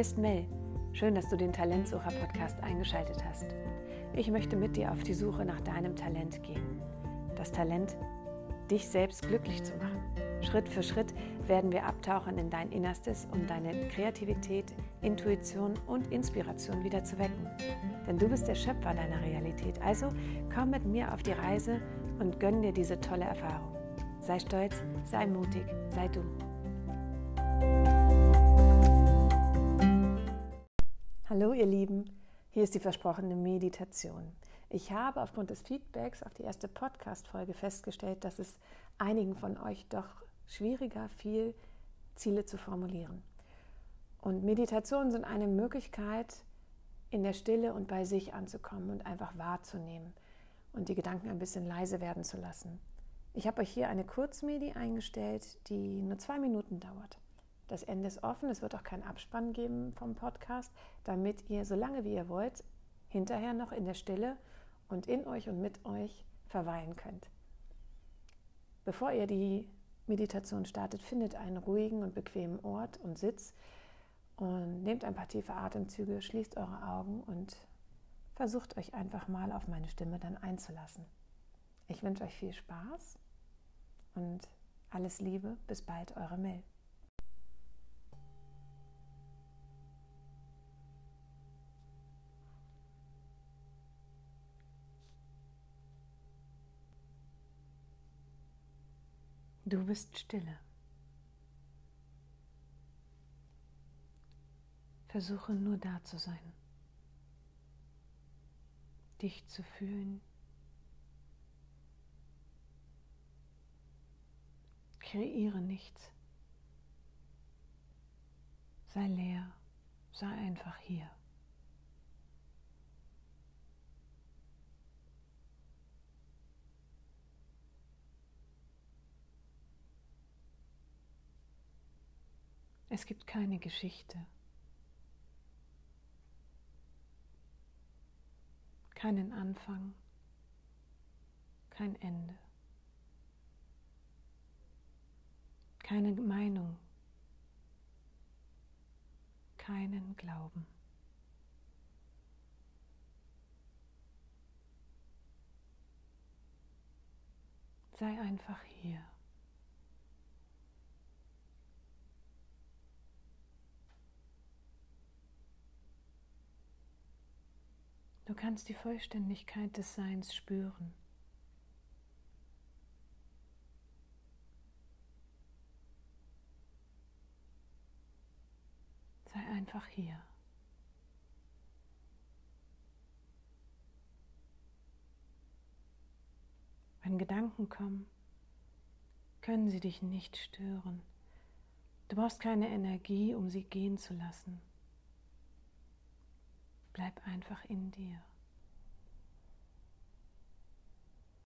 Hier ist Mel. Schön, dass du den Talentsucher-Podcast eingeschaltet hast. Ich möchte mit dir auf die Suche nach deinem Talent gehen. Das Talent, dich selbst glücklich zu machen. Schritt für Schritt werden wir abtauchen in dein Innerstes, um deine Kreativität, Intuition und Inspiration wieder zu wecken. Denn du bist der Schöpfer deiner Realität. Also komm mit mir auf die Reise und gönn dir diese tolle Erfahrung. Sei stolz, sei mutig, sei du. Hallo ihr Lieben, hier ist die versprochene Meditation. Ich habe aufgrund des Feedbacks auf die erste Podcast-Folge festgestellt, dass es einigen von euch doch schwieriger fiel, Ziele zu formulieren. Und Meditationen sind eine Möglichkeit, in der Stille und bei sich anzukommen und einfach wahrzunehmen und die Gedanken ein bisschen leise werden zu lassen. Ich habe euch hier eine Kurzmedi eingestellt, die nur zwei Minuten dauert. Das Ende ist offen, es wird auch keinen Abspann geben vom Podcast, damit ihr so lange wie ihr wollt hinterher noch in der Stille und in euch und mit euch verweilen könnt. Bevor ihr die Meditation startet, findet einen ruhigen und bequemen Ort und Sitz und nehmt ein paar tiefe Atemzüge, schließt eure Augen und versucht euch einfach mal auf meine Stimme dann einzulassen. Ich wünsche euch viel Spaß und alles Liebe. Bis bald, eure Mel. Du bist stille. Versuche nur da zu sein, dich zu fühlen. Kreiere nichts. Sei leer, sei einfach hier. Es gibt keine Geschichte, keinen Anfang, kein Ende, keine Meinung, keinen Glauben. Sei einfach hier. Du kannst die Vollständigkeit des Seins spüren. Sei einfach hier. Wenn Gedanken kommen, können sie dich nicht stören. Du brauchst keine Energie, um sie gehen zu lassen. Bleib einfach in dir.